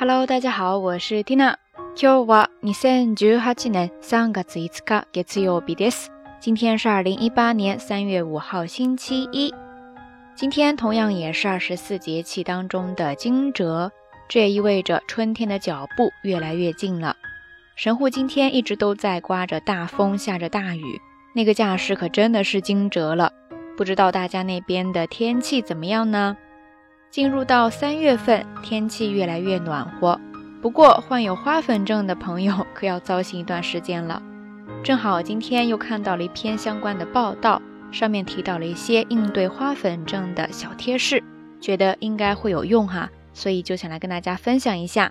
Hello，大家好，我是 Tina。今日は二千十八年三月五日月曜日です。今天是二零一八年三月五号星期一。今天同样也是二十四节气当中的惊蛰，这也意味着春天的脚步越来越近了。神户今天一直都在刮着大风，下着大雨，那个架势可真的是惊蛰了。不知道大家那边的天气怎么样呢？进入到三月份，天气越来越暖和，不过患有花粉症的朋友可要糟心一段时间了。正好今天又看到了一篇相关的报道，上面提到了一些应对花粉症的小贴士，觉得应该会有用哈，所以就想来跟大家分享一下。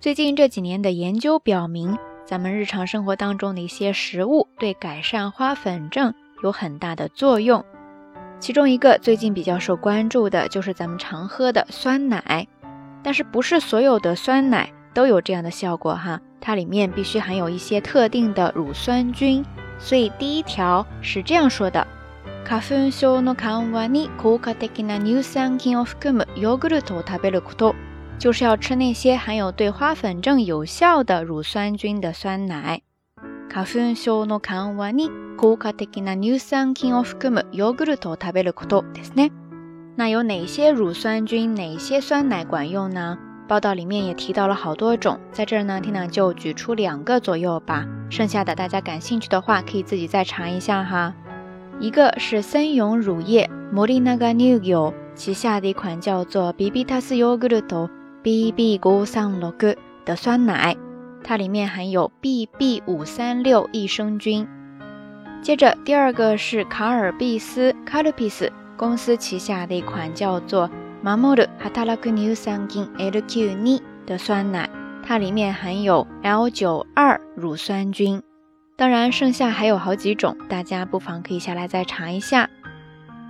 最近这几年的研究表明，咱们日常生活当中的一些食物对改善花粉症有很大的作用。其中一个最近比较受关注的就是咱们常喝的酸奶，但是不是所有的酸奶都有这样的效果哈？它里面必须含有一些特定的乳酸菌。所以第一条是这样说的：就是要吃那些含有对花粉症有效的乳酸菌的酸奶。花粉症の緩和に効果的な乳酸菌を含むヨーグルトを食べることですね。那要呢？以色列乳酸菌哪些酸奶管用呢？报道里面也提到了好多种，在这儿呢，天亮就举出两个左右吧。剩下的大家感兴趣的话，可以自己再查一下哈。一个是森永乳业 （Morinaga n u g u r t 旗下的一款叫做 “Bibitas Yogurt”（BB536） 的酸奶。它里面含有 B B 五三六益生菌。接着第二个是卡尔必斯 c a l p i s 公司旗下的一款叫做“ Mamoru a a h t マモルハタラク s ュ n ンキン L Q 2” 的酸奶，它里面含有 L 九二乳酸菌。当然，剩下还有好几种，大家不妨可以下来再尝一下。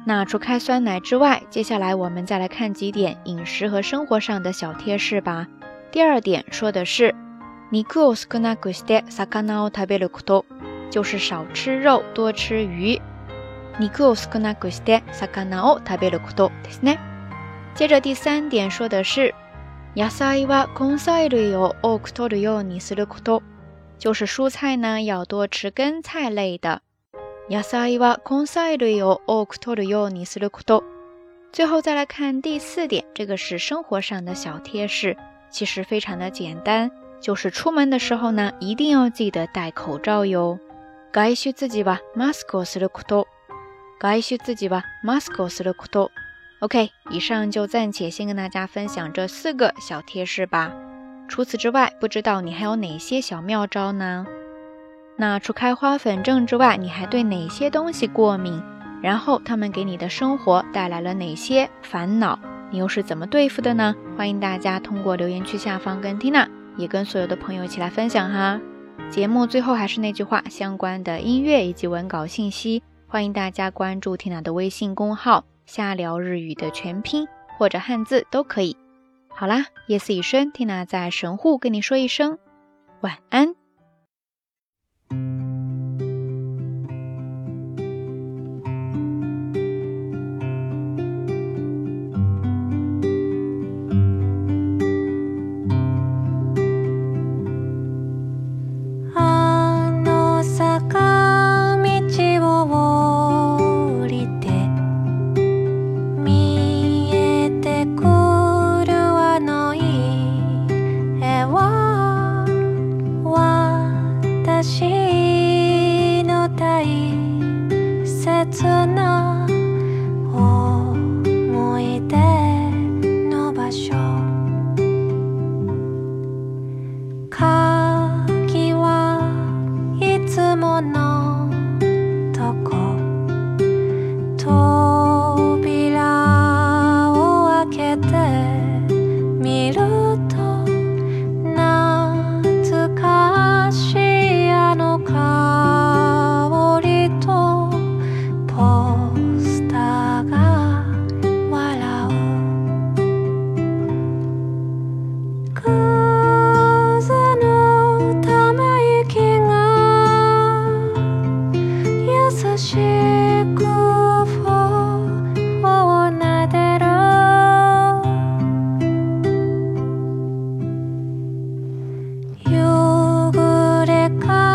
那除开酸奶之外，接下来我们再来看几点饮食和生活上的小贴士吧。第二点说的是。肉を少なくして魚を食べること，就是少吃肉，多吃鱼。肉を少なくして魚を食べることですね。接着第三点说的是，野菜は根菜類を多く取るようにすること，就是蔬菜呢要多吃根菜类的。野菜は根菜類を多く取るようにすること。最后再来看第四点，这个是生活上的小贴士，其实非常的简单。就是出门的时候呢，一定要记得戴口罩哟。该嘘自己吧，maskos le kuto。该嘘自己吧，maskos le kuto。OK，以上就暂且先跟大家分享这四个小贴士吧。除此之外，不知道你还有哪些小妙招呢？那除开花粉症之外，你还对哪些东西过敏？然后他们给你的生活带来了哪些烦恼？你又是怎么对付的呢？欢迎大家通过留言区下方跟 Tina。也跟所有的朋友一起来分享哈。节目最后还是那句话，相关的音乐以及文稿信息，欢迎大家关注缇娜的微信公号“瞎聊日语”的全拼或者汉字都可以。好啦，夜色已深缇娜在神户跟你说一声晚安。私の大切な思い出の場所鍵はいつものか